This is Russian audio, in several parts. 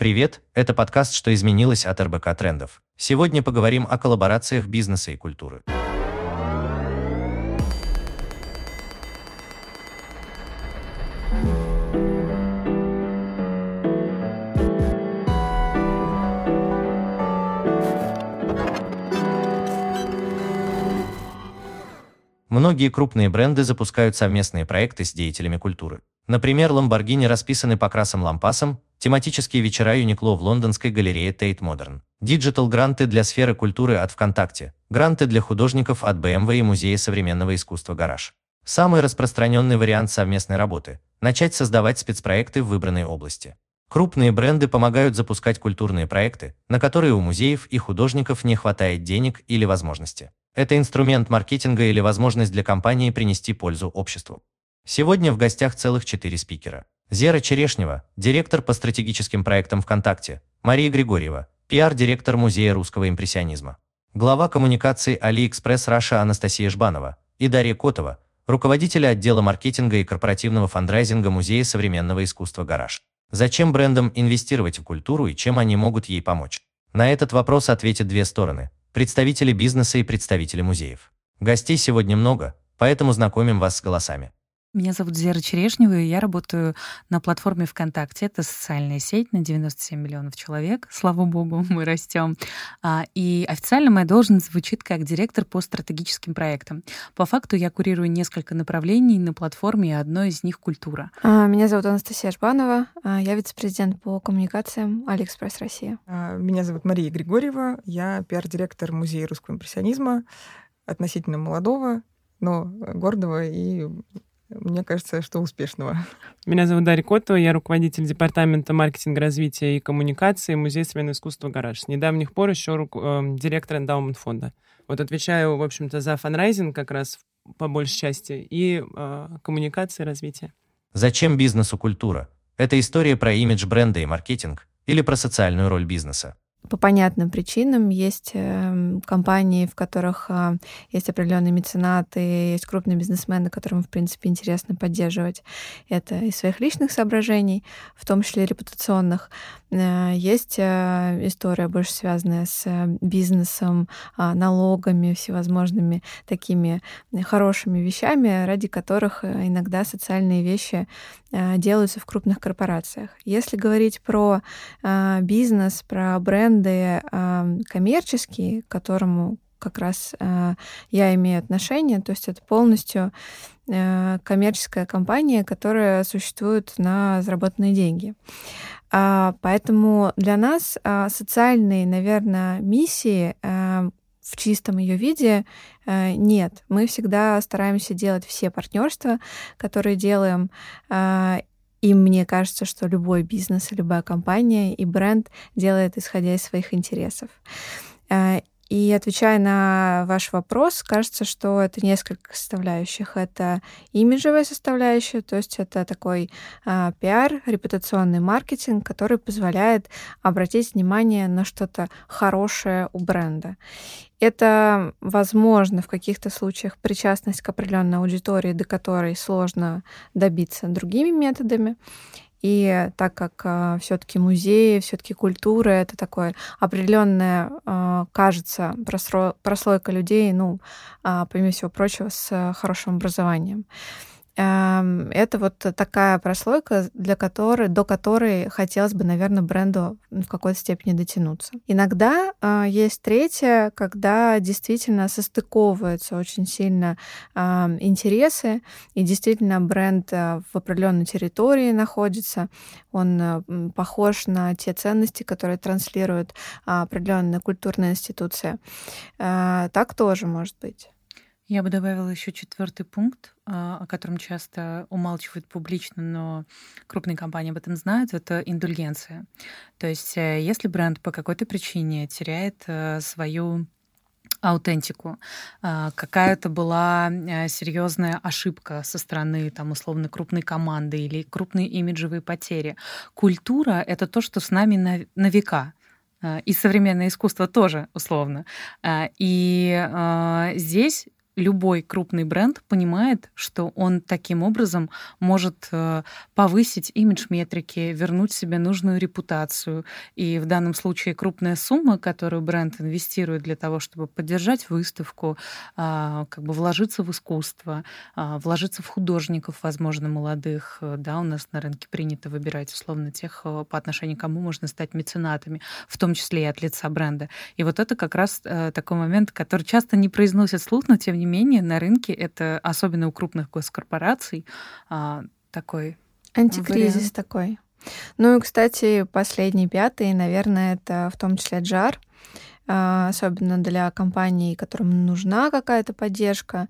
Привет, это подкаст «Что изменилось» от РБК Трендов. Сегодня поговорим о коллаборациях бизнеса и культуры. Многие крупные бренды запускают совместные проекты с деятелями культуры. Например, Lamborghini расписанный Покрасом Лампасом, тематические вечера Uniqlo в лондонской галерее Tate Modern, digital-гранты для сферы культуры от ВКонтакте, гранты для художников от BMW и Музея современного искусства «Гараж». Самый распространенный вариант совместной работы – начать создавать спецпроекты в выбранной области. Крупные бренды помогают запускать культурные проекты, на которые у музеев и художников не хватает денег или возможности. Это инструмент маркетинга или возможность для компании принести пользу обществу. Сегодня в гостях целых четыре спикера. Зера Черешнева, директор по стратегическим проектам ВКонтакте, Мария Григорьева, пиар-директор Музея русского импрессионизма, глава коммуникации AliExpress Раша Анастасия Жбанова и Дарья Котова, руководитель отдела маркетинга и корпоративного фандрайзинга Музея современного искусства «Гараж». Зачем брендам инвестировать в культуру и чем они могут ей помочь? На этот вопрос ответят две стороны представители бизнеса и представители музеев. Гостей сегодня много, поэтому знакомим вас с голосами. Меня зовут Зера Черешнева, и я работаю на платформе ВКонтакте. Это социальная сеть на 97 миллионов человек. Слава богу, мы растем. А, и официально моя должность звучит как директор по стратегическим проектам. По факту я курирую несколько направлений на платформе, и одно из них — культура. А, меня зовут Анастасия Жбанова. А, я вице-президент по коммуникациям Алиэкспресс Россия. Меня зовут Мария Григорьева. Я пиар-директор Музея русского импрессионизма, относительно молодого, но гордого и мне кажется, что успешного. Меня зовут Дарья Котова, я руководитель департамента маркетинга, развития и коммуникации Музея современного искусства «Гараж». С недавних пор еще рук, э, директор эндаумент фонда. Вот отвечаю, в общем-то, за фанрайзинг как раз по большей части и э, коммуникации, развитие. Зачем бизнесу культура? Это история про имидж бренда и маркетинг или про социальную роль бизнеса? По понятным причинам. Есть эм, компании, в которых а, есть определенные меценаты, есть крупные бизнесмены, которым, в принципе, интересно поддерживать это из своих личных соображений, в том числе репутационных. Э, есть э, история, больше связанная с э, бизнесом, а, налогами, всевозможными такими хорошими вещами, ради которых иногда социальные вещи делаются в крупных корпорациях. Если говорить про бизнес, про бренды коммерческие, к которому как раз я имею отношение, то есть это полностью коммерческая компания, которая существует на заработанные деньги. А, поэтому для нас а, социальные, наверное, миссии а, в чистом ее виде нет. Мы всегда стараемся делать все партнерства, которые делаем. И мне кажется, что любой бизнес, любая компания и бренд делает, исходя из своих интересов. И отвечая на ваш вопрос, кажется, что это несколько составляющих. Это имиджевая составляющая, то есть это такой а, пиар, репутационный маркетинг, который позволяет обратить внимание на что-то хорошее у бренда. Это, возможно, в каких-то случаях причастность к определенной аудитории, до которой сложно добиться другими методами. И так как э, а, все-таки музеи, все-таки культура это такое определенная, э, кажется, прослойка людей, ну, э, помимо всего прочего, с хорошим образованием. Это вот такая прослойка, для которой, до которой хотелось бы, наверное, бренду в какой-то степени дотянуться. Иногда э, есть третье, когда действительно состыковываются очень сильно интересы, и действительно бренд э, в определенной территории находится, он э, похож на те ценности, которые транслирует определенная культурная институция. Так тоже может быть. Я бы добавила еще четвертый пункт, а, о котором часто умалчивают публично, но крупные компании об этом знают, это индульгенция. То есть э, если бренд по какой-то причине теряет э, свою аутентику. А, какая-то была э, серьезная ошибка со стороны, там, условно, крупной команды или крупные имиджевые потери. Культура — это то, что с нами на, на века и современное искусство тоже, условно. И здесь любой крупный бренд понимает, что он таким образом может э, повысить имидж метрики, вернуть себе нужную репутацию. И в данном случае крупная сумма, которую бренд инвестирует для того, чтобы поддержать выставку, а, как бы вложиться в искусство, а, вложиться в художников, возможно, молодых. Да, у нас на рынке принято выбирать условно тех, э, по отношению к кому можно стать меценатами, в том числе и от лица бренда. И вот это как раз э, такой момент, который часто не произносит слух, но тем не менее на рынке это, особенно у крупных госкорпораций, а, такой Антикризис вариант. такой. Ну и, кстати, последний, пятый, наверное, это в том числе джар, а, особенно для компаний, которым нужна какая-то поддержка,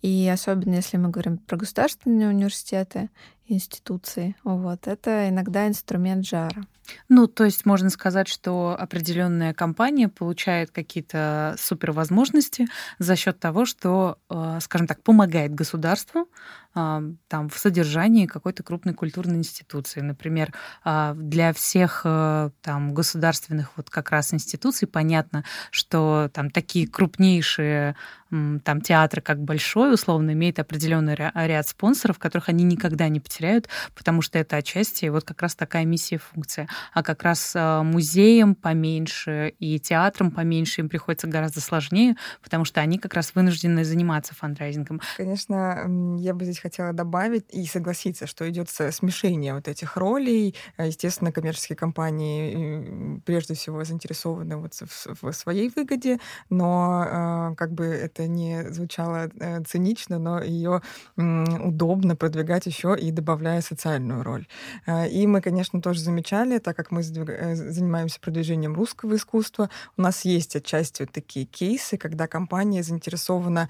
и особенно если мы говорим про государственные университеты, институции, вот, это иногда инструмент жара. Ну, то есть можно сказать, что определенная компания получает какие-то супервозможности за счет того, что, э, скажем так, помогает государству там, в содержании какой-то крупной культурной институции. Например, а, для всех э, там, государственных вот как раз институций понятно, что там такие крупнейшие там, театры, как Большой, условно, имеют определенный ряд спонсоров, которых они никогда не потеряют, потому что это отчасти вот как раз такая миссия и функция. А как раз э, музеям поменьше и театрам поменьше им приходится гораздо сложнее, потому что они как раз вынуждены заниматься фандрайзингом. Конечно, я бы здесь хотела добавить и согласиться, что идет смешение вот этих ролей. Э, естественно, коммерческие компании прежде всего заинтересованы вот в своей выгоде, но э, как бы это не звучало э, цинично, но ее удобно продвигать еще и добавляя социальную роль. И мы, конечно, тоже замечали, так как мы занимаемся продвижением русского искусства, у нас есть отчасти вот такие кейсы, когда компания заинтересована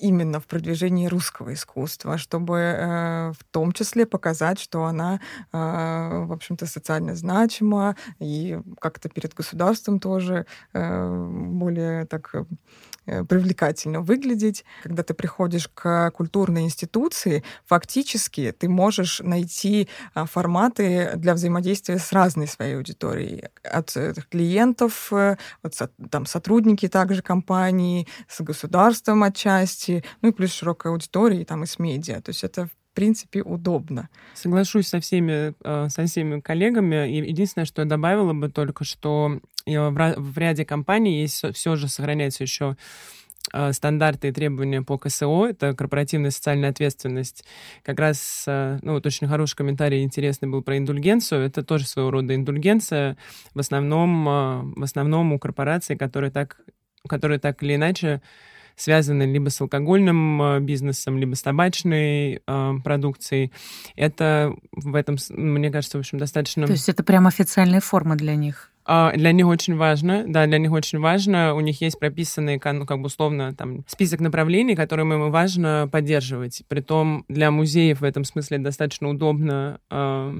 именно в продвижении русского искусства, чтобы э, в том числе показать, что она, э, в общем-то, социально значима и как-то перед государством тоже э, более так привлекательно выглядеть. Когда ты приходишь к культурной институции, фактически ты можешь найти форматы для взаимодействия с разной своей аудиторией. От клиентов, от, там, сотрудники также компании, с государством отчасти, ну и плюс широкая аудитория, там и с медиа. То есть это в принципе удобно. Соглашусь со всеми, э, со всеми коллегами. Единственное, что я добавила бы только, что в ряде компаний есть все же сохраняется еще э, стандарты и требования по КСО, это корпоративная социальная ответственность. Как раз, э, ну, вот очень хороший комментарий интересный был про индульгенцию. Это тоже своего рода индульгенция, в основном, в основном у корпораций, которые так, которые так или иначе связаны либо с алкогольным э, бизнесом, либо с табачной э, продукцией. Это в этом, мне кажется, в общем, достаточно... То есть это прям официальная форма для них? А, для них очень важно, да, для них очень важно. У них есть прописанный, ну, как бы условно, там, список направлений, которые им важно поддерживать. Притом для музеев в этом смысле достаточно удобно, э,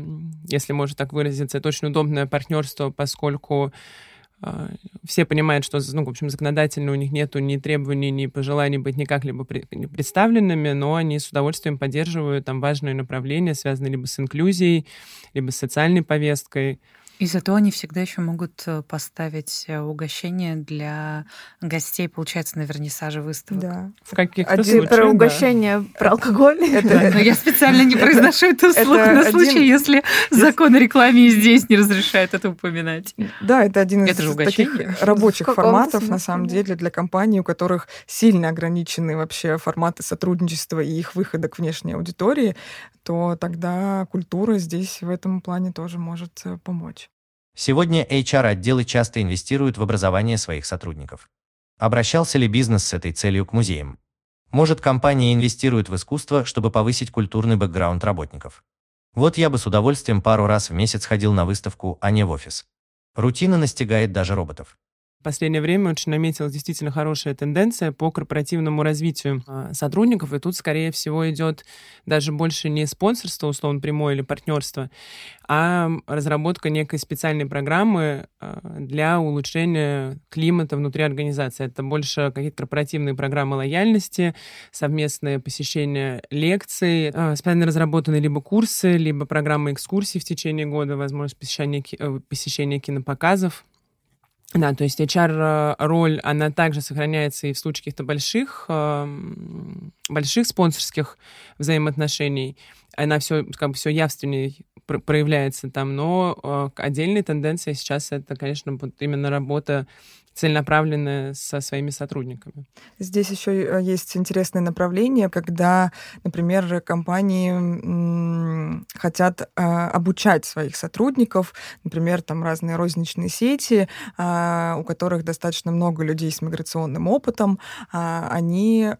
если можно так выразиться, это очень удобное партнерство, поскольку все понимают, что, ну, в общем, законодательно у них нету ни требований, ни пожеланий быть никак-либо представленными, но они с удовольствием поддерживают там важные направления, связанные либо с инклюзией, либо с социальной повесткой. И зато они всегда еще могут э, поставить э, угощение для гостей, получается, на вернисаже выставок. Да. В каких-то случаях, Про угощение, да. про алкоголь. Это... Но я специально не произношу это вслух на случай, если закон о рекламе здесь не разрешает это упоминать. Да, это один из таких рабочих форматов, на самом деле, для компаний, у которых сильно ограничены вообще форматы сотрудничества и их выхода к внешней аудитории, то тогда культура здесь в этом плане тоже может э, помочь. Сегодня HR-отделы часто инвестируют в образование своих сотрудников. Обращался ли бизнес с этой целью к музеям? Может, компания инвестирует в искусство, чтобы повысить культурный бэкграунд работников? Вот я бы с удовольствием пару раз в месяц ходил на выставку, а не в офис. Рутина настигает даже роботов. В последнее время очень наметилась действительно хорошая тенденция по корпоративному развитию а, сотрудников, и тут, скорее всего, идет даже больше не спонсорство, условно, прямое или партнерство, а разработка некой специальной программы а, для улучшения климата внутри организации. Это больше какие-то корпоративные программы лояльности, совместное посещение лекций, а, специально разработанные либо курсы, либо программы экскурсий в течение года, возможность посещения, э, посещения кинопоказов, Да, то есть HR-роль, она также сохраняется и в случае каких-то больших, эм, больших спонсорских взаимоотношений. Она все, как бы, все явственнее проявляется там, но э, отдельной тенденцией сейчас это, конечно, вот именно работа целенаправленная со своими сотрудниками. Здесь еще э, есть интересное направление, когда, например, компании хотят а, обучать своих сотрудников, например, там разные розничные сети, а, у которых достаточно много людей с миграционным опытом, а, они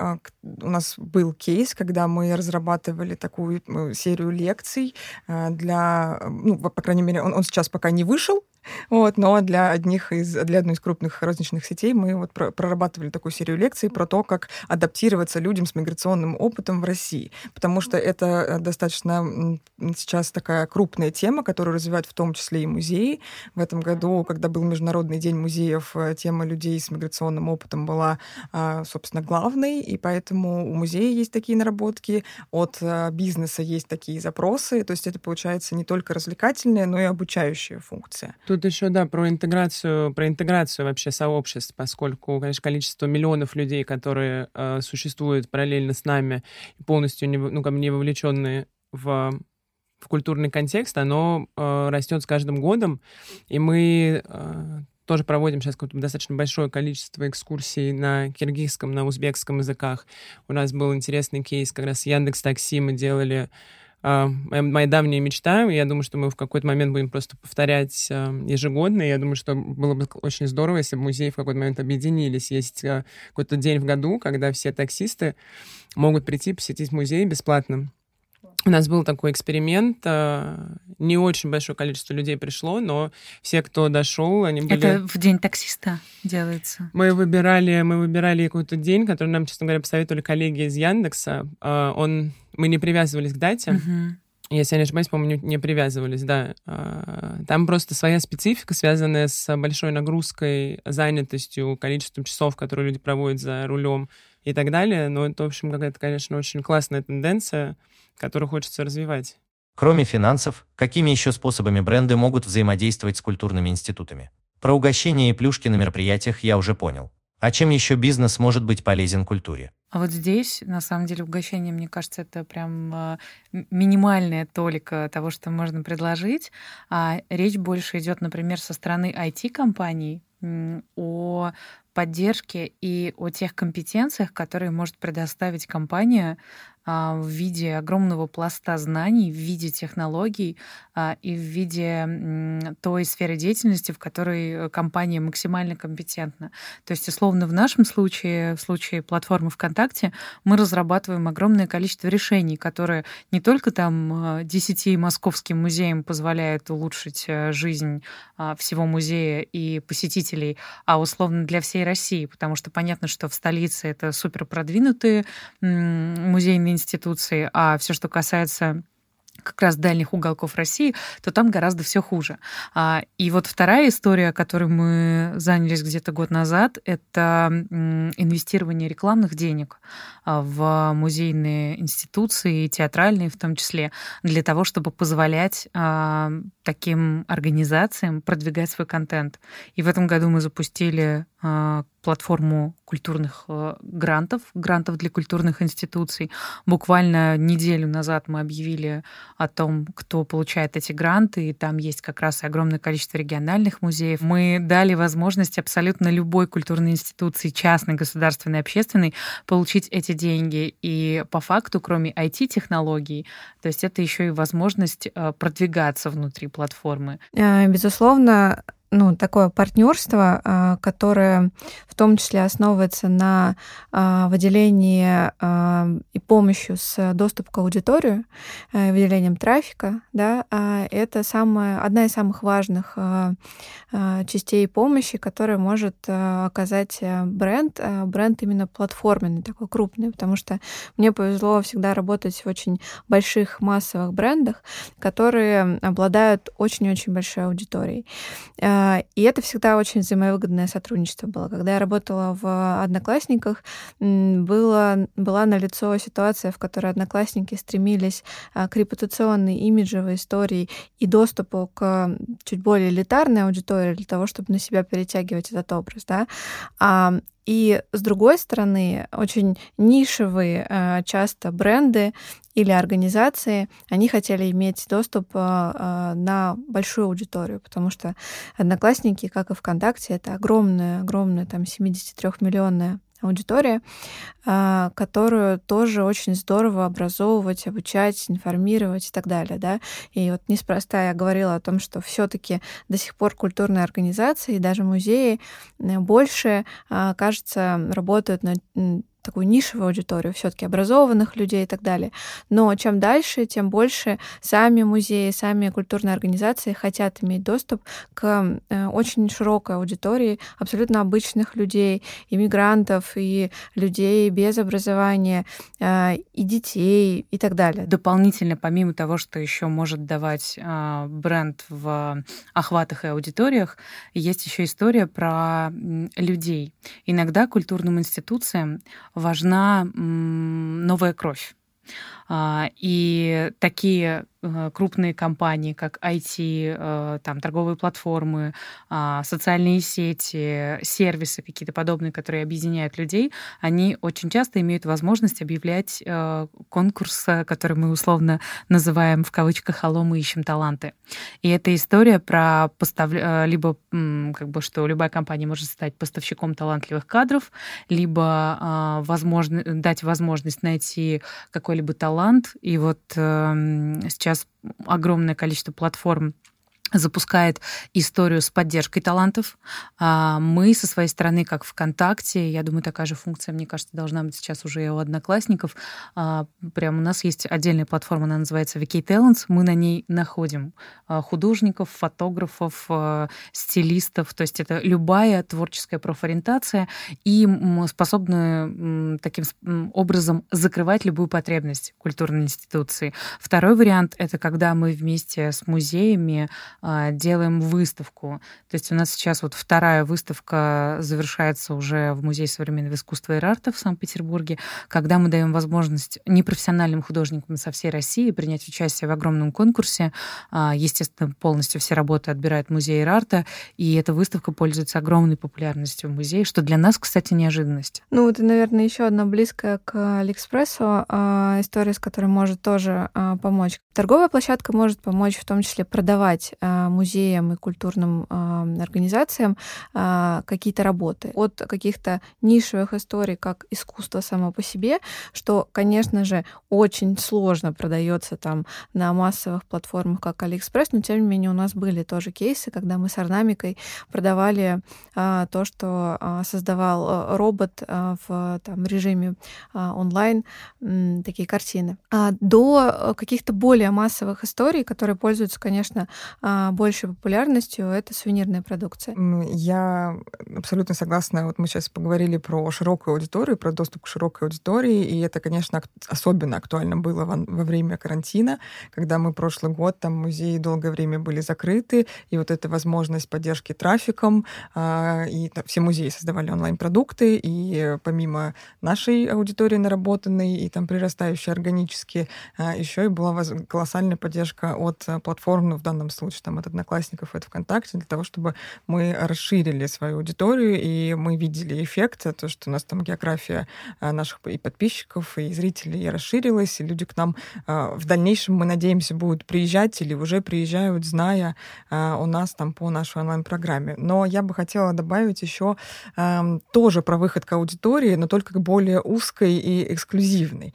у нас был кейс, когда мы разрабатывали такую э, серию лекций для, ну, по крайней мере, он, он сейчас пока не вышел, вот, но для одних из, для одной из крупных розничных сетей мы вот прорабатывали такую серию лекций про то, как адаптироваться людям с миграционным опытом в России. Потому что это э, достаточно сейчас такая крупная тема, которую развивают в том числе и музеи. В этом году, когда был Международный день музеев, э, тема людей с миграционным опытом была, а, собственно, главной, и поэтому у музея есть такие наработки, от э, бизнеса есть такие запросы. То есть это получается не только развлекательная, но и обучающая функция. Тут еще, да, про интеграцию, про интеграцию вообще сообществ, поскольку, конечно, количество миллионов людей, которые э, существуют параллельно с нами, полностью не, ну, как бы не вовлеченные в в культурный контекст, оно э, растет с каждым годом, и мы э, тоже проводим сейчас достаточно большое количество экскурсий на киргизском, на узбекском языках. У нас был интересный кейс, как раз Яндекс Такси мы делали моя давняя мечта. Я думаю, что мы в какой-то момент будем просто повторять а, ежегодно. Я думаю, что было бы очень здорово, если бы музеи в какой-то момент объединились. Есть а, какой-то день в году, когда все таксисты могут прийти посетить музей бесплатно. У нас был такой эксперимент. Не очень большое количество людей пришло, но все, кто дошел, они были... Это в день таксиста делается? Мы выбирали, мы выбирали какой-то день, который нам, честно говоря, посоветовали коллеги из Яндекса. Он мы не привязывались к дате. Угу. Если я не ошибаюсь, по-моему, не, не привязывались, да. А, там просто своя специфика, связанная с большой нагрузкой, занятостью, количеством часов, которые люди проводят за рулем и так далее. Но это, в общем, какая-то, конечно, очень классная тенденция, которую хочется развивать. Кроме финансов, какими еще способами бренды могут взаимодействовать с культурными институтами? Про угощения и плюшки на мероприятиях я уже понял. А чем еще бизнес может быть полезен культуре? А вот здесь, на самом деле, угощение, мне кажется, это прям а, минимальная толика того, что можно предложить. А речь больше идет, например, со стороны IT-компаний о поддержке и о тех компетенциях, которые может предоставить компания в виде огромного пласта знаний, в виде технологий а, и в виде той сферы деятельности, в которой компания максимально компетентна. То есть, условно, в нашем случае, в случае платформы ВКонтакте, мы разрабатываем огромное количество решений, которые не только там 10 а, московским музеям позволяют улучшить жизнь всего музея и посетителей, а условно для всей России, потому что понятно, что в столице это супер продвинутые музейные институции, а все, что касается как раз дальних уголков России, то там гораздо все хуже. А, и вот вторая история, которой мы занялись где-то год назад, это инвестирование рекламных денег а, в музейные институции, театральные в том числе, для того, чтобы позволять а, таким организациям продвигать свой контент. И в этом году мы запустили платформу культурных э, грантов, грантов для культурных институций. Буквально неделю назад мы объявили о том, кто получает эти гранты, и там есть как раз огромное количество региональных музеев. Мы дали возможность абсолютно любой культурной институции, частной, государственной, общественной, получить эти деньги. И по факту, кроме IT-технологий, то есть это еще и возможность э, продвигаться внутри платформы. Э, безусловно, ну, такое партнерство, а, которое в том числе основывается на а, выделении а, и помощью с доступом к аудиторию, э, выделением трафика, да, это самая, одна из самых важных частей помощи, которая может оказать э, бренд, бренд именно платформенный, такой крупный, потому что мне повезло всегда работать в очень больших массовых брендах, которые обладают очень-очень большой аудиторией. А, и это всегда очень взаимовыгодное сотрудничество было. Когда я работала в «Одноклассниках», было, была налицо ситуация, в которой «Одноклассники» стремились а, к репутационной, имиджевой истории и доступу к чуть более элитарной аудитории для того, чтобы на себя перетягивать этот образ. Да? И с другой стороны, очень нишевые часто бренды или организации, они хотели иметь доступ э, э, на большую аудиторию, потому что Одноклассники, как и ВКонтакте, это огромная, огромная, там, 73-миллионная аудитория, а, которую тоже очень здорово образовывать, обучать, информировать и так далее. Да? И вот неспроста я говорила о том, что все-таки до сих пор культурные организации и даже музеи э, больше, кажется, работают над такую нишевую аудиторию, все-таки образованных людей и так далее. Но чем дальше, тем больше сами музеи, сами культурные организации хотят иметь доступ к э, очень широкой аудитории абсолютно обычных людей, иммигрантов и людей без образования, э, и детей и так далее. Дополнительно, помимо того, что еще может давать э, бренд в охватах и аудиториях, есть еще история про людей. Иногда культурным институциям важна новая кровь. А, и такие Э, крупные компании, как IT, э, там, торговые платформы, а, социальные сети, сервисы какие-то подобные, которые объединяют людей, они очень часто имеют возможность объявлять э, конкурс, который мы условно называем в кавычках «Алло, мы ищем таланты». И это история про постав... либо как бы, что любая компания может стать поставщиком талантливых кадров, либо а, возможно... дать возможность найти какой-либо талант. И вот сейчас сейчас огромное количество платформ запускает историю с поддержкой талантов. А, мы со своей стороны, как ВКонтакте, я думаю, такая же функция, мне кажется, должна быть сейчас уже и у одноклассников. А, прям у нас есть отдельная платформа, она называется VK Talents. Мы на ней находим а, художников, фотографов, стилистов. То есть это любая творческая профориентация и способна таким образом закрывать любую потребность культурной институции. Второй вариант — это когда мы вместе с музеями а, делаем выставку. То есть у нас сейчас вот вторая выставка завершается уже в Музее современного искусства и арта в Санкт-Петербурге, когда мы даем возможность непрофессиональным художникам со всей России принять участие в огромном конкурсе. А, естественно, полностью все работы отбирает Музей арта, и эта выставка пользуется огромной популярностью в музее, что для нас, кстати, неожиданность. Ну, это, наверное, еще одна близкая к Алиэкспрессу а, история, с которой может тоже помочь. Торговая площадка может помочь в том числе продавать а, музеям и культурным а, организациям а, какие-то работы. От каких-то нишевых историй, как искусство само по себе, что, конечно же, очень сложно продается там на массовых платформах, как Алиэкспресс, но тем не менее у нас были тоже кейсы, когда мы с Орнамикой продавали то, что создавал робот в там, режиме онлайн, такие картины. До каких-то более массовых историй, которые пользуются, конечно, а, большей популярностью, это сувенирная продукция. Я абсолютно согласна. Вот мы сейчас поговорили про широкую аудиторию, про доступ к широкой аудитории, и это, конечно, особенно актуально было во, время карантина, когда мы прошлый год, там музеи долгое время были закрыты, и вот эта возможность поддержки трафиком, а, и там, все музеи создавали онлайн-продукты, и помимо нашей аудитории наработанной и там прирастающей органически, а, еще и была колоссальная поддержка от платформ, ну, в данном случае там от Одноклассников, от ВКонтакте, для того, чтобы мы расширили свою аудиторию, и мы видели эффект, то, что у нас там география а, наших и подписчиков, и зрителей расширилась, и люди к нам а, в дальнейшем, мы надеемся, будут приезжать или уже приезжают, зная а, у нас там по нашей онлайн-программе. Но я бы хотела добавить еще тоже про выход к аудитории, но только более узкой и эксклюзивной.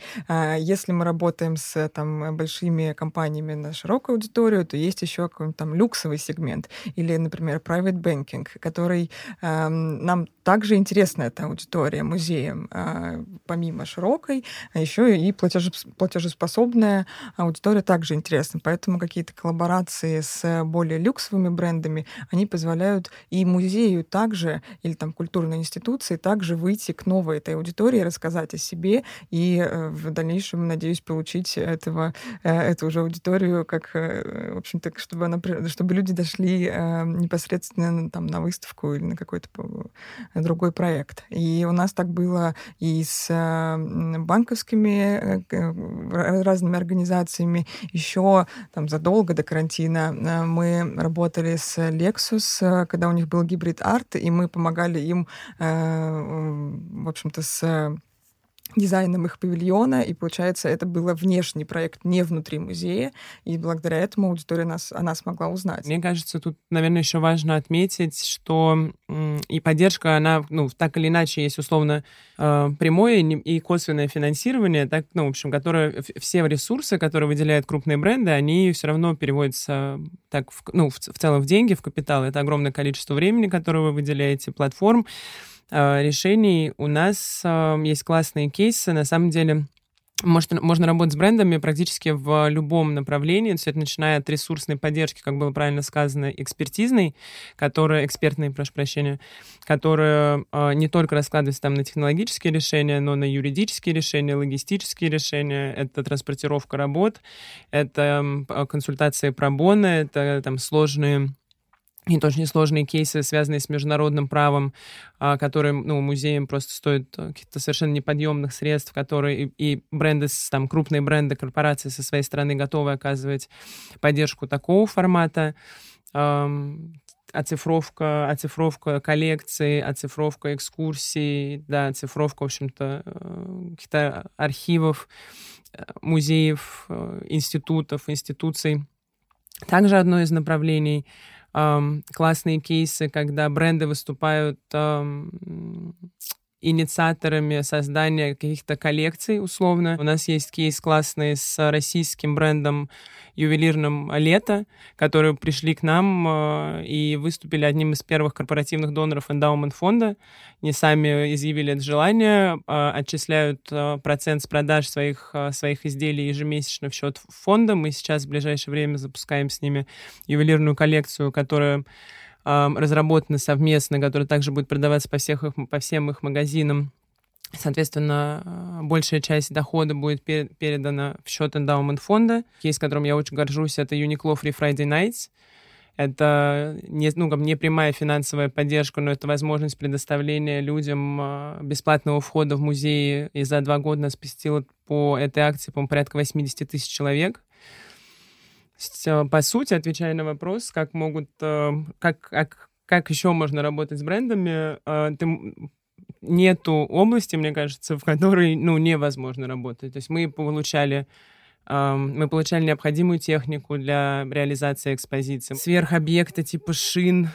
Если мы работаем с там, большими компаниями на широкую аудиторию, то есть еще какой-нибудь там люксовый сегмент или, например, private banking, который э, нам также интересна эта аудитория музеям, э, помимо широкой, а еще и платежеспособная аудитория также интересна. Поэтому какие-то коллаборации с более люксовыми брендами, они позволяют и музею также, или там культурной институции также выйти к новой этой аудитории, рассказать о себе и э, в дальнейшем, надеюсь, получить этого, э, эту уже аудиторию, как, э, в общем-то, чтобы она чтобы люди дошли э, непосредственно там, на выставку или на какой-то другой проект. И у нас так было и с банковскими разными организациями. Еще там задолго до карантина мы работали с Lexus, когда у них был гибрид арт, и мы помогали им, в общем-то, с дизайном их павильона, и получается, это был внешний проект, не внутри музея, и благодаря этому аудитория нас, она смогла узнать. Мне кажется, тут, наверное, еще важно отметить, что и поддержка, она, ну, так или иначе, есть условно э, прямое и косвенное финансирование, так, ну, в общем, которое, все ресурсы, которые выделяют крупные бренды, они все равно переводятся так, в, ну, в, в целом в деньги, в капитал. Это огромное количество времени, которое вы выделяете, платформ, решений. У нас э, есть классные кейсы. На самом деле, может, можно работать с брендами практически в любом направлении, то это начиная от ресурсной поддержки, как было правильно сказано, экспертизной, которая, экспертной, прошу прощения, которая э, не только раскладывается там на технологические решения, но на юридические решения, логистические решения, это транспортировка работ, это э, консультации пробона, это там сложные и тоже несложные кейсы, связанные с международным правом, а, которые ну, музеям просто стоят э, каких-то совершенно неподъемных средств, которые и, бренды, там, крупные бренды, корпорации со своей стороны готовы оказывать поддержку такого формата. Оцифровка, оцифровка коллекций, оцифровка экскурсий, да, оцифровка, в общем-то, э, каких-то архивов, э, музеев, институтов, институций. Также одно из направлений — классные кейсы, когда бренды выступают инициаторами создания каких-то коллекций, условно. У нас есть кейс классный с российским брендом ювелирным «Лето», которые пришли к нам э, и выступили одним из первых корпоративных доноров эндаумент фонда. Не сами изъявили это желание, э, отчисляют э, процент с продаж своих, своих изделий ежемесячно в счет фонда. Мы сейчас в ближайшее время запускаем с ними ювелирную коллекцию, которая разработаны совместно, который также будет продаваться по, всех их, по всем их магазинам. Соответственно, а, большая часть дохода будет передана в счет эндаумент фонда. Кейс, которым я очень горжусь, это Uniqlo Free Friday Nights. Это не, ну, как не прямая финансовая поддержка, но это возможность предоставления людям а, бесплатного входа в музей. И за два года нас посетило по этой акции, по порядка 80 тысяч человек. Э, по сути, отвечая на вопрос, как могут, э, как, как, как еще можно работать с брендами, э, ты, нету области, мне кажется, в которой, ну, невозможно работать. То есть мы получали мы получали необходимую технику для реализации экспозиции. Сверхобъекты типа шин,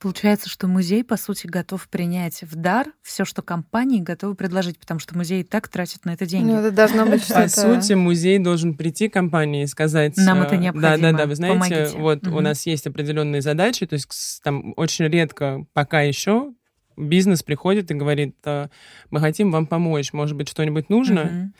Получается, что музей, по сути, готов принять в дар все, что компании готовы предложить, потому что музей и так тратит на это деньги. Ну, это должно быть что-то... По сути, музей должен прийти к компании и сказать... Нам это необходимо. Да, да, да, вы знаете, Помогите. вот угу. у нас есть определенные задачи, то есть там очень редко пока еще бизнес приходит и говорит, «А, мы хотим вам помочь, может быть, что-нибудь нужно? Угу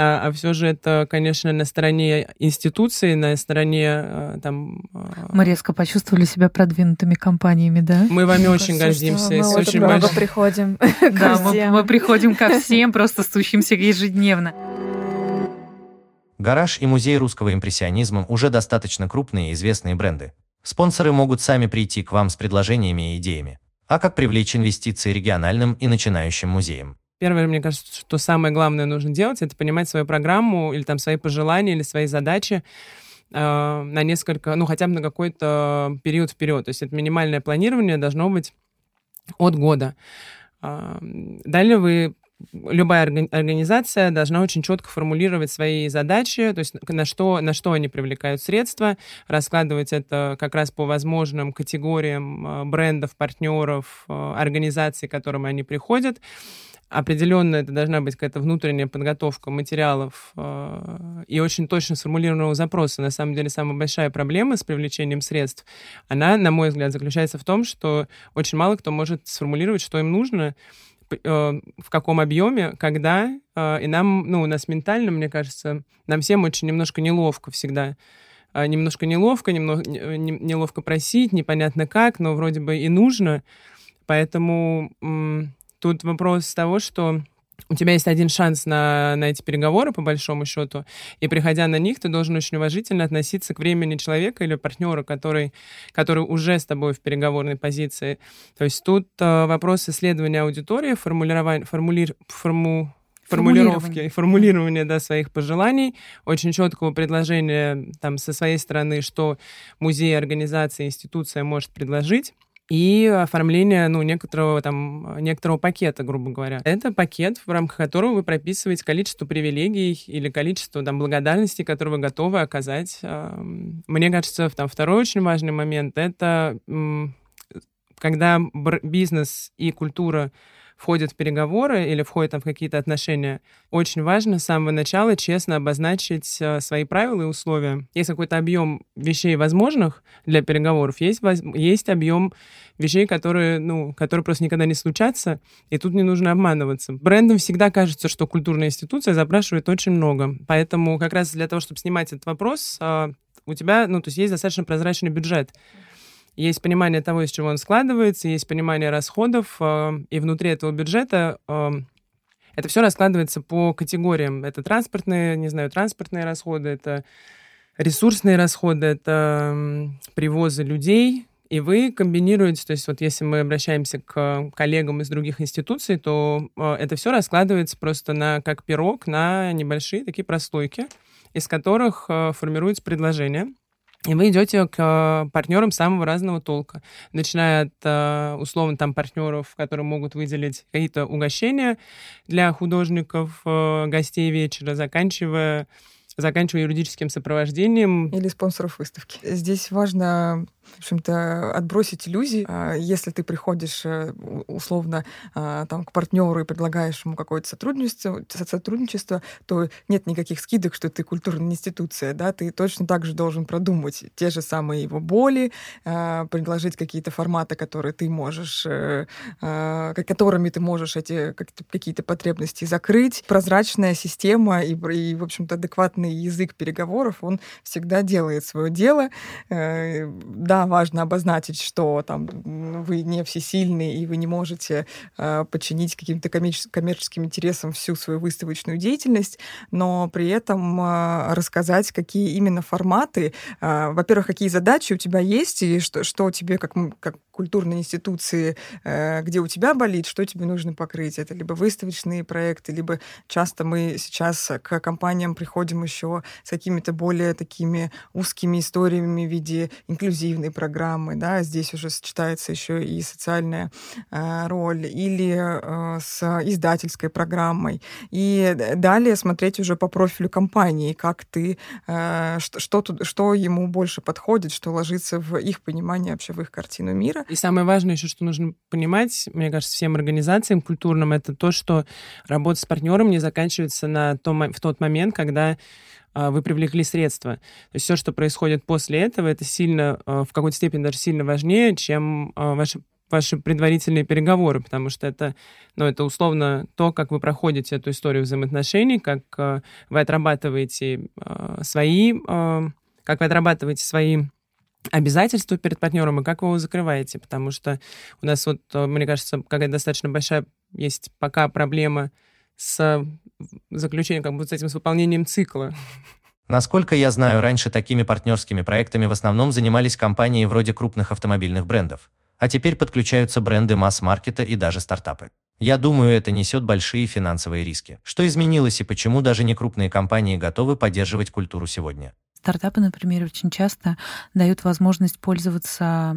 а, а все же это, конечно, на стороне институции, на стороне а, там... А, мы резко почувствовали себя продвинутыми компаниями, да? Мы вами Мне очень кажется, гордимся. Мы очень много больш... приходим Да, мы, мы приходим ко всем, просто стучимся ежедневно. Гараж и музей русского импрессионизма уже достаточно крупные и известные бренды. Спонсоры могут сами прийти к вам с предложениями и идеями. А как привлечь инвестиции региональным и начинающим музеям? Первое, мне кажется, что самое главное нужно делать, это понимать свою программу или там свои пожелания или свои задачи э, на несколько, ну, хотя бы на какой-то период вперед. То есть это минимальное планирование должно быть от года. Э, далее вы любая организация должна очень четко формулировать свои задачи, то есть на что, на что они привлекают средства, раскладывать это как раз по возможным категориям э, брендов, партнеров, организаций, к которым они приходят определенно это должна быть какая-то внутренняя подготовка материалов э, и очень точно сформулированного запроса. На самом деле самая большая проблема с привлечением средств, она, на мой взгляд, заключается в том, что очень мало кто может сформулировать, что им нужно, э, в каком объеме, когда, э, и нам, ну, у нас ментально, мне кажется, нам всем очень немножко неловко всегда немножко неловко, немного, неловко просить, непонятно как, но вроде бы и нужно. Поэтому Тут вопрос того, что у тебя есть один шанс на, на эти переговоры, по большому счету, и приходя на них, ты должен очень уважительно относиться к времени человека или партнера, который, который уже с тобой в переговорной позиции. То есть тут э, вопрос исследования аудитории, формулирования, формули, форму, формулировки, формулирования да, своих пожеланий, очень четкого предложения там, со своей стороны, что музей, организация, институция может предложить и оформление ну, некоторого, там, некоторого пакета, грубо говоря. Это пакет, в рамках которого вы прописываете количество привилегий или количество там, благодарности, которые вы готовы оказать. Мне кажется, там, второй очень важный момент — это когда бизнес и культура входят в переговоры или входят там в какие-то отношения, очень важно с самого начала честно обозначить э, свои правила и условия. Есть какой-то объем вещей возможных для переговоров, есть, есть объем вещей, которые, ну, которые просто никогда не случатся, и тут не нужно обманываться. Брендам всегда кажется, что культурная институция запрашивает очень много. Поэтому как раз для того, чтобы снимать этот вопрос, э, у тебя, ну, то есть есть достаточно прозрачный бюджет. Есть понимание того, из чего он складывается, есть понимание расходов, э, и внутри этого бюджета э, это все раскладывается по категориям. Это транспортные, не знаю, транспортные расходы, это ресурсные расходы, это привозы людей, и вы комбинируете, то есть вот если мы обращаемся к коллегам из других институций, то э, это все раскладывается просто на как пирог на небольшие такие прослойки, из которых формируется предложение. И вы идете к э, партнерам самого разного толка, начиная от э, условно там партнеров, которые могут выделить какие-то угощения для художников, э, гостей вечера, заканчивая заканчивая юридическим сопровождением. Или спонсоров выставки. Здесь важно в общем-то, отбросить иллюзии. А, если ты приходишь э, условно а, там, к партнеру и предлагаешь ему какое-то сотрудничество, сотрудничество, то нет никаких скидок, что ты культурная институция. Да? Ты точно так же должен продумать те же самые его боли, а, предложить какие-то форматы, которые ты можешь, э, которыми ты можешь эти какие-то потребности закрыть. Прозрачная система и, и в общем-то, адекватный язык переговоров, он всегда делает свое дело. Э, важно обозначить, что там вы не всесильны и вы не можете э, подчинить каким-то коммерческим интересам всю свою выставочную деятельность, но при этом э, рассказать, какие именно форматы, э, во-первых, какие задачи у тебя есть и что, что тебе как, как культурной институции, э, где у тебя болит, что тебе нужно покрыть. Это либо выставочные проекты, либо часто мы сейчас к компаниям приходим еще с какими-то более такими узкими историями в виде инклюзивной программы, да, здесь уже сочетается еще и социальная э, роль, или э, с издательской программой. И далее смотреть уже по профилю компании, как ты, что, что, что ему больше подходит, что ложится в их понимание вообще в их картину мира. И самое важное еще, что нужно понимать, мне кажется, всем организациям культурным, это то, что работа с партнером не заканчивается на том, в тот момент, когда вы привлекли средства. То есть все, что происходит после этого, это сильно, а, в какой-то степени даже сильно важнее, чем а, ваши ваши предварительные переговоры, потому что это, ну, это условно то, как вы проходите эту историю взаимоотношений, как вы отрабатываете свои, как вы отрабатываете свои обязательства перед партнером и как вы его закрываете, потому что у нас вот, мне кажется, какая-то достаточно большая есть пока проблема с заключением, как бы с этим с выполнением цикла. Насколько я знаю, раньше такими партнерскими проектами в основном занимались компании вроде крупных автомобильных брендов, а теперь подключаются бренды масс-маркета и даже стартапы. Я думаю, это несет большие финансовые риски. Что изменилось и почему даже некрупные компании готовы поддерживать культуру сегодня? Стартапы, например, очень часто дают возможность пользоваться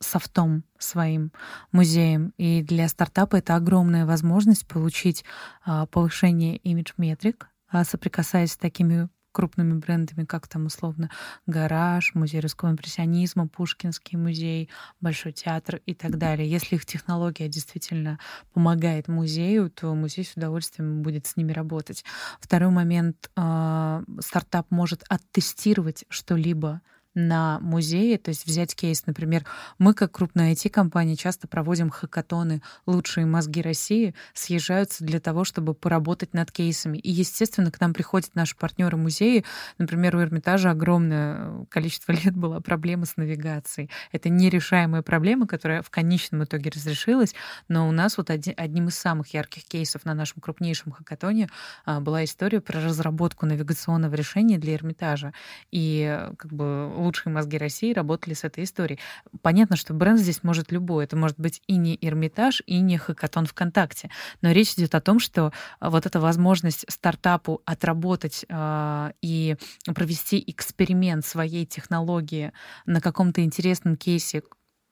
софтом своим музеем. И для стартапа это огромная возможность получить а, повышение имидж-метрик, а, соприкасаясь с такими крупными брендами, как там условно Гараж, Музей русского импрессионизма, Пушкинский музей, Большой театр и так далее. Если их технология действительно помогает музею, то музей с удовольствием будет с ними работать. Второй момент. А, стартап может оттестировать что-либо на музеи, то есть взять кейс, например, мы как крупная IT-компания часто проводим хакатоны «Лучшие мозги России», съезжаются для того, чтобы поработать над кейсами. И, естественно, к нам приходят наши партнеры музеи. Например, у Эрмитажа огромное количество лет была проблема с навигацией. Это нерешаемая проблема, которая в конечном итоге разрешилась, но у нас вот одним из самых ярких кейсов на нашем крупнейшем хакатоне а, была история про разработку навигационного решения для Эрмитажа. И как бы лучшие мозги России работали с этой историей. Понятно, что бренд здесь может любой. Это может быть и не Эрмитаж, и не Хакатон ВКонтакте. Но речь идет о том, что вот эта возможность стартапу отработать э, и провести эксперимент своей технологии на каком-то интересном кейсе,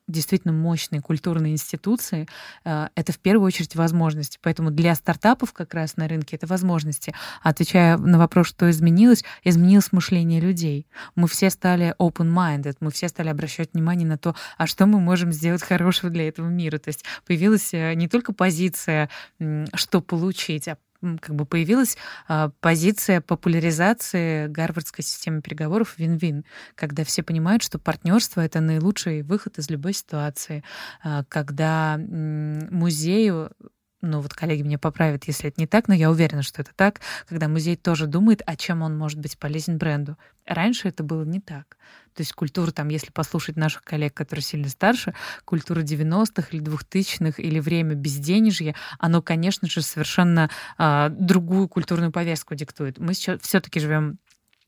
действительно мощные культурные институции, э, это в первую очередь возможности. Поэтому для стартапов как раз на рынке это возможности. Отвечая на вопрос, что изменилось, изменилось мышление людей. Мы все стали open-minded, мы все стали обращать внимание на то, а что мы можем сделать хорошего для этого мира. То есть появилась э, не только позиция, что получить, а как бы появилась а, позиция популяризации гарвардской системы переговоров вин-вин, когда все понимают, что партнерство это наилучший выход из любой ситуации, а, когда музею ну вот коллеги меня поправят, если это не так, но я уверена, что это так, когда музей тоже думает, о чем он может быть полезен бренду. Раньше это было не так. То есть культура, там, если послушать наших коллег, которые сильно старше, культура 90-х или 2000-х или время безденежья, оно, конечно же, совершенно а, другую культурную повестку диктует. Мы сейчас все-таки живем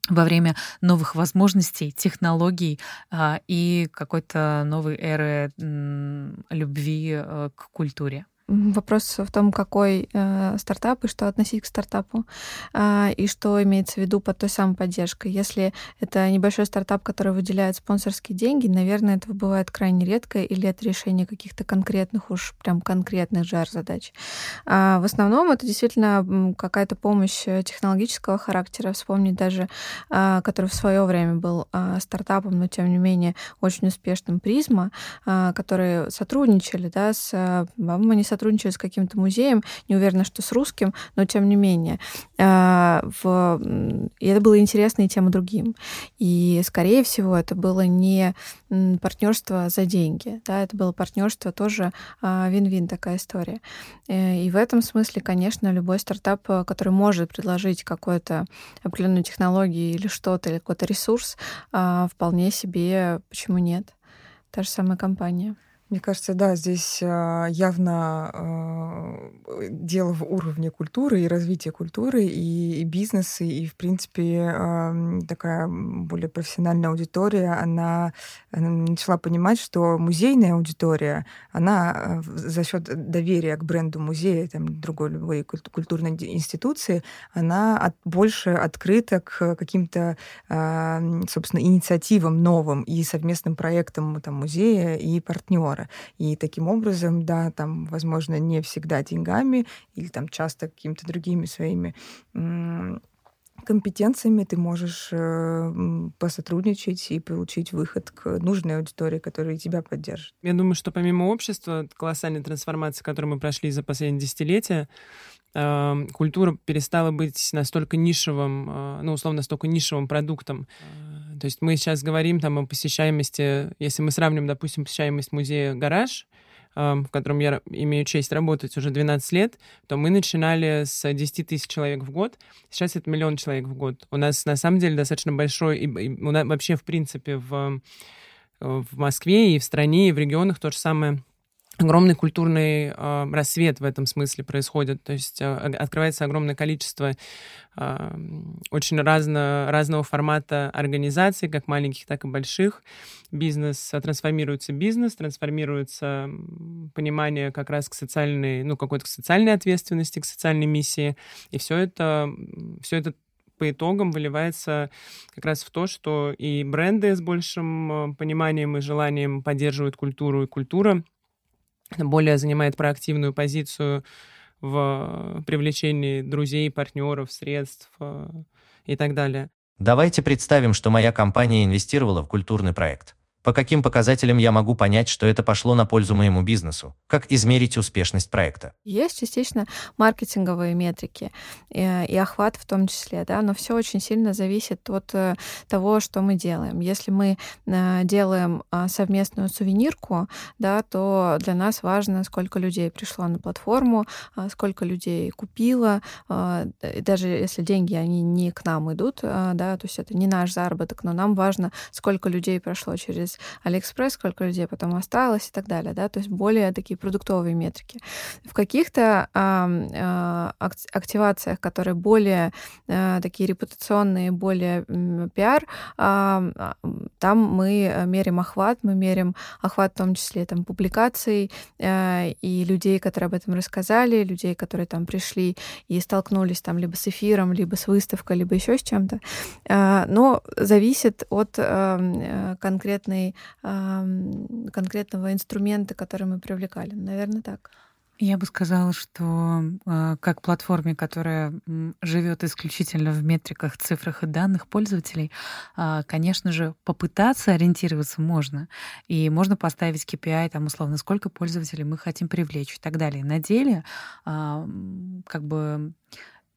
во время новых возможностей, технологий а, и какой-то новой эры м, любви а, к культуре. Вопрос в том, какой э, стартап и что относить к стартапу, э, и что имеется в виду под той самой поддержкой. Если это небольшой стартап, который выделяет спонсорские деньги, наверное, этого бывает крайне редко, или это решение каких-то конкретных, уж прям конкретных жар-задач. А в основном это действительно какая-то помощь технологического характера. Вспомнить даже, э, который в свое время был э, стартапом, но тем не менее очень успешным Призма, э, которые сотрудничали да, с, по-моему, они сотрудничали с каким-то музеем, не уверена, что с русским, но тем не менее. А, в... И это было интересно и тем, и другим. И, скорее всего, это было не партнерство за деньги, да, это было партнерство тоже а, вин-вин такая история. Э, и в этом смысле, конечно, любой стартап, э, который может предложить какую-то определенную технологию или что-то, или какой-то ресурс, а, вполне себе, почему нет? Та же самая компания. Мне кажется, да, здесь а, явно а, дело в уровне культуры и развития культуры и, и бизнеса, и, в принципе, такая более профессиональная аудитория, она начала понимать, что музейная аудитория, она а, за счет доверия к бренду музея, там, другой любой культурной институции, она от, больше открыта к каким-то, собственно, инициативам новым и совместным проектам там, музея и партнера партнера. И таким образом, да, там, возможно, не всегда деньгами или там часто какими-то другими своими компетенциями ты можешь э, посотрудничать и получить выход к нужной аудитории, которая тебя поддержит. Я думаю, что помимо общества, колоссальной трансформации, которую мы прошли за последние десятилетия, э, культура перестала быть настолько нишевым, э, ну, условно, настолько нишевым продуктом. То есть мы сейчас говорим там о посещаемости, если мы сравним, допустим, посещаемость музея «Гараж», в котором я имею честь работать уже 12 лет, то мы начинали с 10 тысяч человек в год. Сейчас это миллион человек в год. У нас на самом деле достаточно большой, и, и у нас вообще в принципе в, в Москве и в стране, и в регионах то же самое огромный культурный э, рассвет в этом смысле происходит. То есть э, открывается огромное количество э, очень разно, разного формата организаций, как маленьких, так и больших. Бизнес, трансформируется бизнес, трансформируется понимание как раз к социальной, ну, какой-то к социальной ответственности, к социальной миссии. И все это, все это по итогам выливается как раз в то, что и бренды с большим пониманием и желанием поддерживают культуру, и культура более занимает проактивную позицию в привлечении друзей, партнеров, средств э, и так далее. Давайте представим, что моя компания инвестировала в культурный проект. По каким показателям я могу понять, что это пошло на пользу моему бизнесу? Как измерить успешность проекта? Есть частично маркетинговые метрики и, э, и охват в том числе, да, но все очень сильно зависит от э, того, что мы делаем. Если мы э, делаем а, совместную сувенирку, да, то для нас важно, сколько людей пришло на платформу, а, сколько людей купило, а, даже если деньги, они не к нам идут, да, то есть это не наш заработок, но нам важно, сколько людей прошло через Алиэкспресс, сколько людей потом осталось и так далее, да, то есть более такие продуктовые метрики. В каких-то э, активациях, которые более э, такие репутационные, более э, пиар, э, там мы меряем охват, мы меряем охват в том числе там, публикаций э, и людей, которые об этом рассказали, людей, которые там пришли и столкнулись там либо с эфиром, либо с выставкой, либо еще с чем-то. Э, но зависит от э, конкретной, э, конкретного инструмента, который мы привлекали. Наверное, так. Я бы сказала, что э, как платформе, которая живет исключительно в метриках, цифрах и данных пользователей, э, конечно же, попытаться ориентироваться можно. И можно поставить KPI, там, условно, сколько пользователей мы хотим привлечь и так далее. На деле, как бы,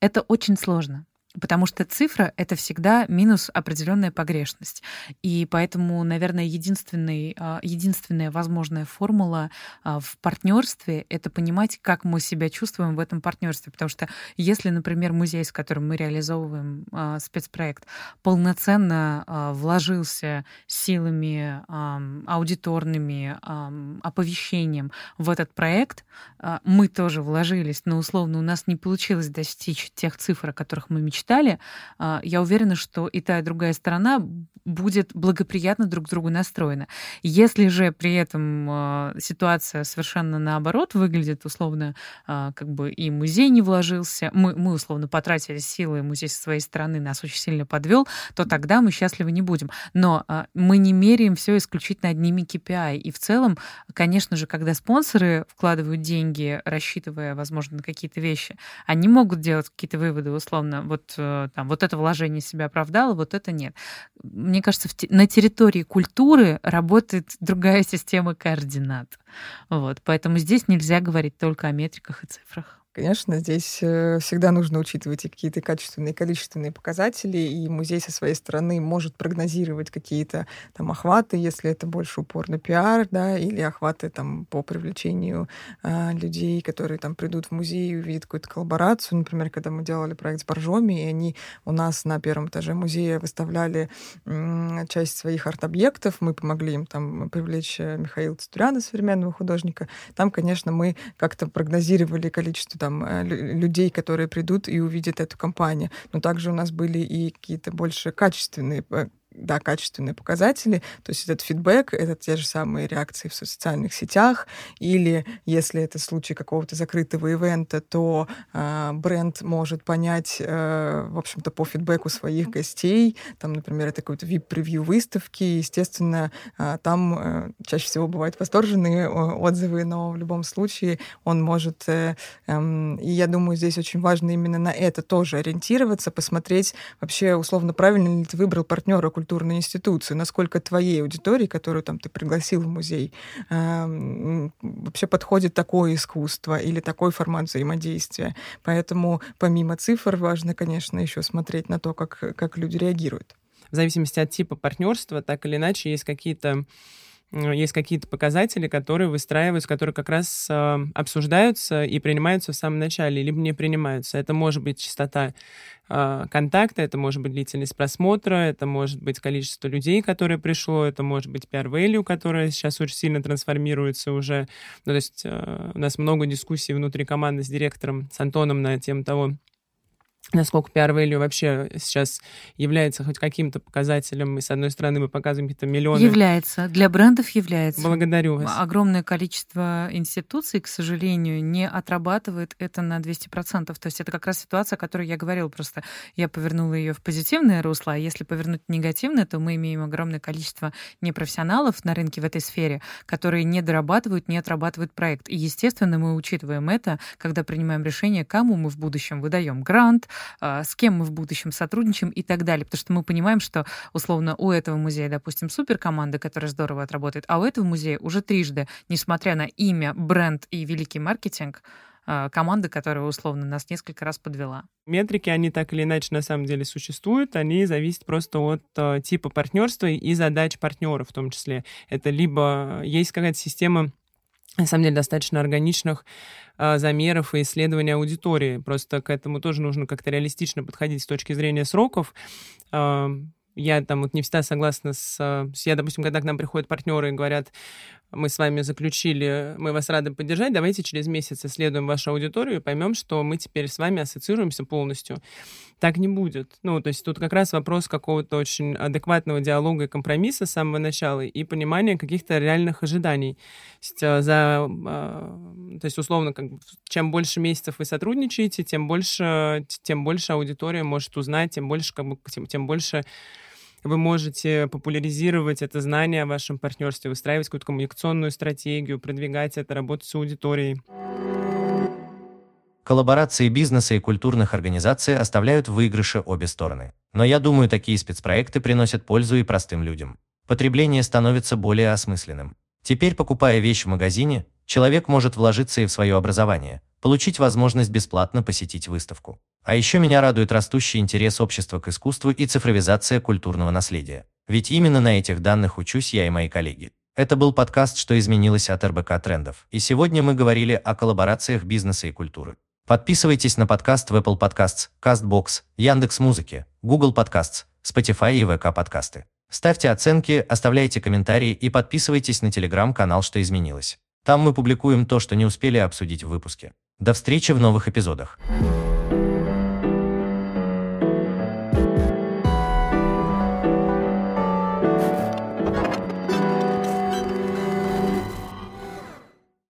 это очень сложно. Потому что цифра — это всегда минус определенная погрешность. И поэтому, наверное, единственный, а, единственная возможная формула а, в партнерстве — это понимать, как мы себя чувствуем в этом партнерстве. Потому что если, например, музей, с которым мы реализовываем а, спецпроект, полноценно вложился силами аудиторными, оповещением в этот проект, мы тоже вложились, но условно у нас не получилось достичь тех цифр, о которых мы мечтали, читали, а, я уверена, что и та, и другая сторона будет благоприятно друг к другу настроена. Если же при этом а, ситуация совершенно наоборот выглядит, условно, а, как бы и музей не вложился, мы, мы условно потратили силы, музей со своей стороны нас очень сильно подвел, то тогда мы счастливы не будем. Но мы не меряем все исключительно одними KPI. И в целом, конечно же, когда спонсоры вкладывают деньги, рассчитывая, возможно, на какие-то вещи, они могут делать какие-то выводы, условно, вот там, вот это вложение себя оправдало, вот это нет. Мне кажется, на территории культуры работает другая система координат. Вот, поэтому здесь нельзя говорить только о метриках и цифрах. Конечно, здесь э, всегда нужно учитывать и какие-то качественные и количественные показатели, и музей со своей стороны может прогнозировать какие-то там охваты, если это больше упор на пиар, да, или охваты там по привлечению э, людей, которые там придут в музей и увидят какую-то коллаборацию. Например, когда мы делали проект с Боржоми, и они у нас на первом этаже музея выставляли э, часть своих арт-объектов, мы помогли им там привлечь э, Михаила Цитуряна, современного художника. Там, конечно, мы как-то прогнозировали количество там, э, людей, которые придут и увидят эту компанию. Но также у нас были и какие-то больше качественные э, да, качественные показатели, то есть этот фидбэк, это те же самые реакции в социальных сетях, или если это случай какого-то закрытого ивента, то э, бренд может понять, э, в общем-то, по фидбэку своих гостей, там, например, это какой-то вип-превью выставки, естественно, э, там э, чаще всего бывают восторженные отзывы, но в любом случае он может, э, э, и я думаю, здесь очень важно именно на это тоже ориентироваться, посмотреть вообще, условно, правильно ли ты выбрал партнера культурной институции, насколько твоей аудитории, которую там ты пригласил в музей, э, вообще подходит такое искусство или такой формат взаимодействия. Поэтому помимо цифр важно, конечно, еще смотреть на то, как, как люди реагируют. В зависимости от типа партнерства, так или иначе, есть какие-то есть какие-то показатели, которые выстраиваются, которые как раз э, обсуждаются и принимаются в самом начале, либо не принимаются. Это может быть частота э, контакта, это может быть длительность просмотра, это может быть количество людей, которые пришло, это может быть PR value, которая сейчас очень сильно трансформируется уже. Ну, то есть э, у нас много дискуссий внутри команды с директором, с Антоном на тему того, насколько PR-value вообще сейчас является хоть каким-то показателем. И, с одной стороны, мы показываем какие-то миллионы... Является. Для брендов является. Благодарю вас. Огромное количество институций, к сожалению, не отрабатывает это на 200%. То есть это как раз ситуация, о которой я говорила. Просто я повернула ее в позитивное русло, а если повернуть в негативное, то мы имеем огромное количество непрофессионалов на рынке в этой сфере, которые не дорабатывают, не отрабатывают проект. И, естественно, мы учитываем это, когда принимаем решение, кому мы в будущем выдаем грант, с кем мы в будущем сотрудничаем и так далее. Потому что мы понимаем, что условно у этого музея, допустим, супер команда, которая здорово отработает, а у этого музея уже трижды, несмотря на имя, бренд и великий маркетинг, а, команды, которая условно нас несколько раз подвела. Метрики, они так или иначе на самом деле существуют, они зависят просто от э, типа партнерства и задач партнера в том числе. Это либо есть какая-то система на самом деле достаточно органичных э, замеров и исследования аудитории. Просто к этому тоже нужно как-то реалистично подходить с точки зрения сроков. Э, я там вот не всегда согласна с, с... Я, допустим, когда к нам приходят партнеры и говорят, мы с вами заключили, мы вас рады поддержать, давайте через месяц исследуем вашу аудиторию и поймем, что мы теперь с вами ассоциируемся полностью. Так не будет. Ну, то есть тут как раз вопрос какого-то очень адекватного диалога и компромисса с самого начала и понимания каких-то реальных ожиданий. То есть, э, за, э, то есть условно, как, чем больше месяцев вы сотрудничаете, тем больше, тем больше аудитория может узнать, тем больше, как бы, тем, тем больше вы можете популяризировать это знание о вашем партнерстве, выстраивать какую-то коммуникационную стратегию, продвигать это, работать с аудиторией. Коллаборации бизнеса и культурных организаций оставляют в выигрыше обе стороны. Но я думаю, такие спецпроекты приносят пользу и простым людям. Потребление становится более осмысленным. Теперь, покупая вещь в магазине, человек может вложиться и в свое образование, получить возможность бесплатно посетить выставку. А еще меня радует растущий интерес общества к искусству и цифровизация культурного наследия. Ведь именно на этих данных учусь я и мои коллеги. Это был подкаст «Что изменилось от РБК трендов». И сегодня мы говорили о коллаборациях бизнеса и культуры. Подписывайтесь на подкаст в Apple Podcasts, CastBox, Яндекс.Музыке, Google Podcasts, Spotify и ВК подкасты. Ставьте оценки, оставляйте комментарии и подписывайтесь на телеграм-канал «Что изменилось». Там мы публикуем то, что не успели обсудить в выпуске. До встречи в новых эпизодах.